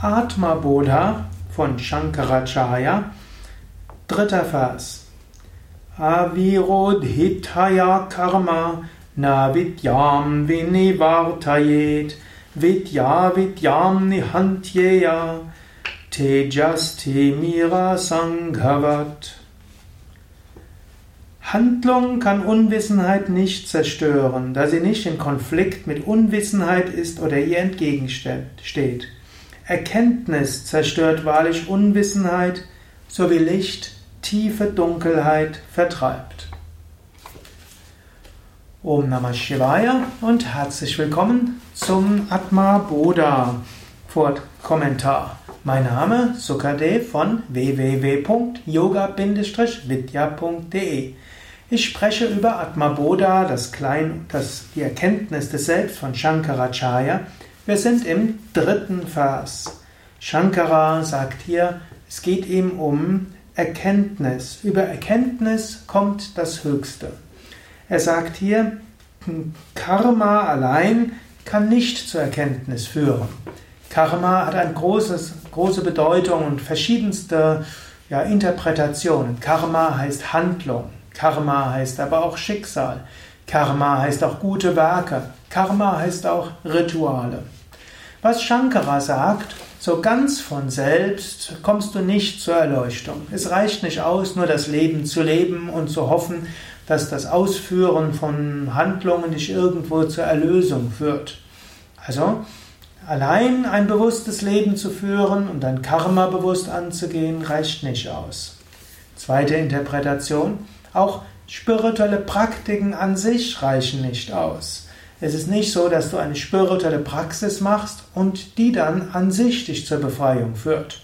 Atma Bodha von Shankaracharya, dritter Vers. Avirodhitaya karma na vidyam vinivartayet vidya vidyam nihantyeya tejasti mira sanghavat. Handlung kann Unwissenheit nicht zerstören, da sie nicht in Konflikt mit Unwissenheit ist oder ihr entgegensteht. Erkenntnis zerstört wahrlich Unwissenheit, so wie Licht tiefe Dunkelheit vertreibt. Om Namah Shivaya und herzlich willkommen zum Atma Bodha Kommentar. Mein Name Sukadev von www.yoga-vidya.de ich spreche über Atma Bodha, das, Klein, das, die Erkenntnis des Selbst von Shankaracharya. Wir sind im dritten Vers. Shankara sagt hier, es geht ihm um Erkenntnis. Über Erkenntnis kommt das Höchste. Er sagt hier, Karma allein kann nicht zur Erkenntnis führen. Karma hat eine großes, große Bedeutung und verschiedenste ja, Interpretationen. Karma heißt Handlung. Karma heißt aber auch Schicksal. Karma heißt auch gute Werke. Karma heißt auch Rituale. Was Shankara sagt, so ganz von selbst kommst du nicht zur Erleuchtung. Es reicht nicht aus, nur das Leben zu leben und zu hoffen, dass das Ausführen von Handlungen dich irgendwo zur Erlösung führt. Also, allein ein bewusstes Leben zu führen und dein Karma bewusst anzugehen, reicht nicht aus. Zweite Interpretation, auch spirituelle Praktiken an sich reichen nicht aus. Es ist nicht so, dass du eine spirituelle Praxis machst und die dann an sich dich zur Befreiung führt.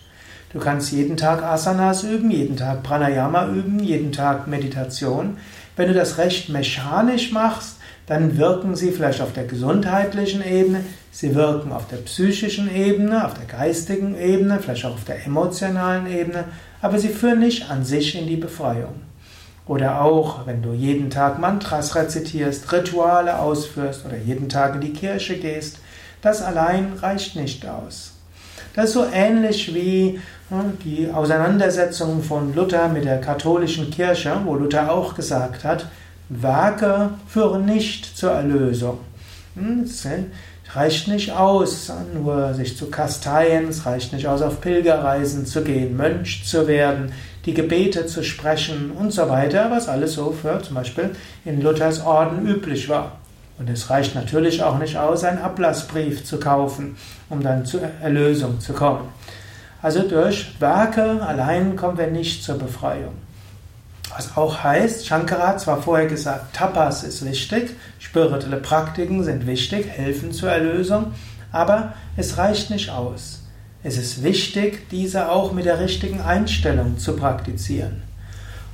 Du kannst jeden Tag Asanas üben, jeden Tag Pranayama üben, jeden Tag Meditation. Wenn du das recht mechanisch machst, dann wirken sie vielleicht auf der gesundheitlichen Ebene, sie wirken auf der psychischen Ebene, auf der geistigen Ebene, vielleicht auch auf der emotionalen Ebene, aber sie führen nicht an sich in die Befreiung. Oder auch, wenn du jeden Tag Mantras rezitierst, Rituale ausführst oder jeden Tag in die Kirche gehst, das allein reicht nicht aus. Das ist so ähnlich wie hm, die Auseinandersetzung von Luther mit der katholischen Kirche, wo Luther auch gesagt hat, Werke führen nicht zur Erlösung. Hm, es reicht nicht aus, nur sich zu kasteien, es reicht nicht aus, auf Pilgerreisen zu gehen, Mönch zu werden, die Gebete zu sprechen und so weiter, was alles so für zum Beispiel in Luthers Orden üblich war. Und es reicht natürlich auch nicht aus, einen Ablassbrief zu kaufen, um dann zur Erlösung zu kommen. Also durch Werke allein kommen wir nicht zur Befreiung. Was auch heißt, Shankara hat zwar vorher gesagt, Tapas ist wichtig, spirituelle Praktiken sind wichtig, helfen zur Erlösung, aber es reicht nicht aus. Es ist wichtig, diese auch mit der richtigen Einstellung zu praktizieren.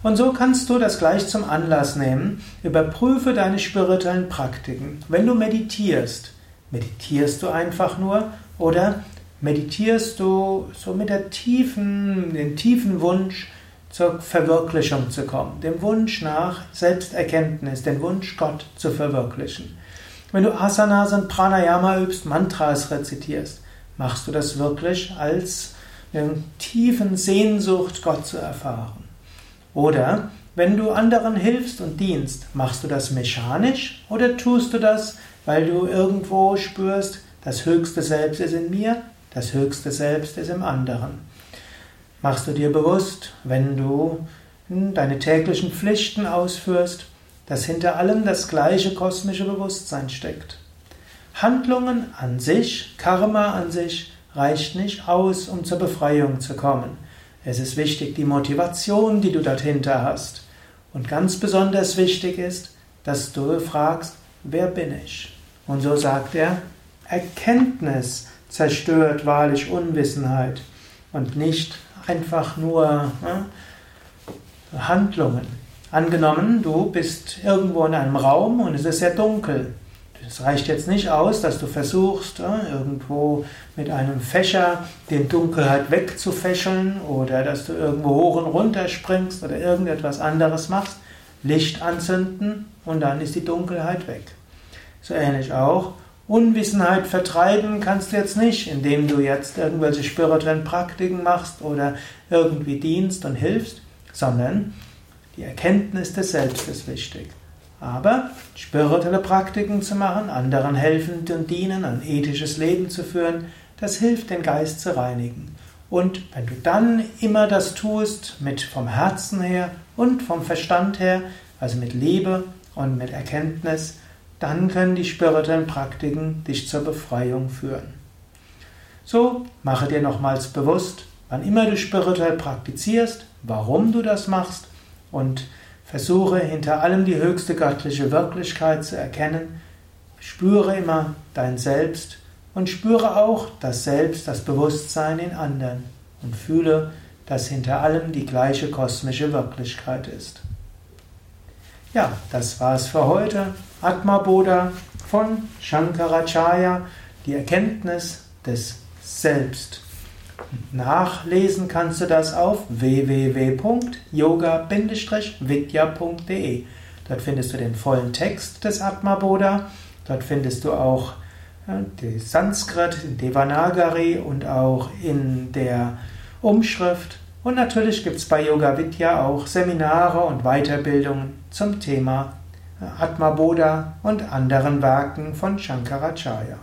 Und so kannst du das gleich zum Anlass nehmen. Überprüfe deine spirituellen Praktiken. Wenn du meditierst, meditierst du einfach nur oder meditierst du so mit der tiefen, dem tiefen Wunsch zur Verwirklichung zu kommen, dem Wunsch nach Selbsterkenntnis, den Wunsch Gott zu verwirklichen. Wenn du Asanas und Pranayama übst, Mantras rezitierst, Machst du das wirklich als eine tiefen Sehnsucht, Gott zu erfahren? Oder wenn du anderen hilfst und dienst, machst du das mechanisch oder tust du das, weil du irgendwo spürst, das höchste Selbst ist in mir, das höchste Selbst ist im anderen? Machst du dir bewusst, wenn du deine täglichen Pflichten ausführst, dass hinter allem das gleiche kosmische Bewusstsein steckt? Handlungen an sich, Karma an sich, reicht nicht aus, um zur Befreiung zu kommen. Es ist wichtig, die Motivation, die du dahinter hast. Und ganz besonders wichtig ist, dass du fragst, wer bin ich? Und so sagt er, Erkenntnis zerstört wahrlich Unwissenheit und nicht einfach nur äh, Handlungen. Angenommen, du bist irgendwo in einem Raum und es ist sehr dunkel. Es reicht jetzt nicht aus, dass du versuchst, irgendwo mit einem Fächer den Dunkelheit wegzufächeln oder dass du irgendwo hoch und runter springst oder irgendetwas anderes machst. Licht anzünden und dann ist die Dunkelheit weg. So ähnlich auch, Unwissenheit vertreiben kannst du jetzt nicht, indem du jetzt irgendwelche spirituellen Praktiken machst oder irgendwie dienst und hilfst, sondern die Erkenntnis des Selbst ist wichtig. Aber spirituelle Praktiken zu machen, anderen helfen und dienen, ein ethisches Leben zu führen, das hilft, den Geist zu reinigen. Und wenn du dann immer das tust, mit vom Herzen her und vom Verstand her, also mit Liebe und mit Erkenntnis, dann können die spirituellen Praktiken dich zur Befreiung führen. So, mache dir nochmals bewusst, wann immer du spirituell praktizierst, warum du das machst und versuche hinter allem die höchste göttliche Wirklichkeit zu erkennen. Spüre immer dein Selbst und spüre auch das Selbst, das Bewusstsein in anderen und fühle, dass hinter allem die gleiche kosmische Wirklichkeit ist. Ja, das war's für heute. Atma Bodha von Shankaracharya, die Erkenntnis des Selbst. Nachlesen kannst du das auf www.yoga-vidya.de. Dort findest du den vollen Text des Atma Bodha. Dort findest du auch die Sanskrit, Devanagari und auch in der Umschrift und natürlich gibt es bei Yoga Vidya auch Seminare und Weiterbildungen zum Thema Atma Bodha und anderen Werken von Shankaracharya.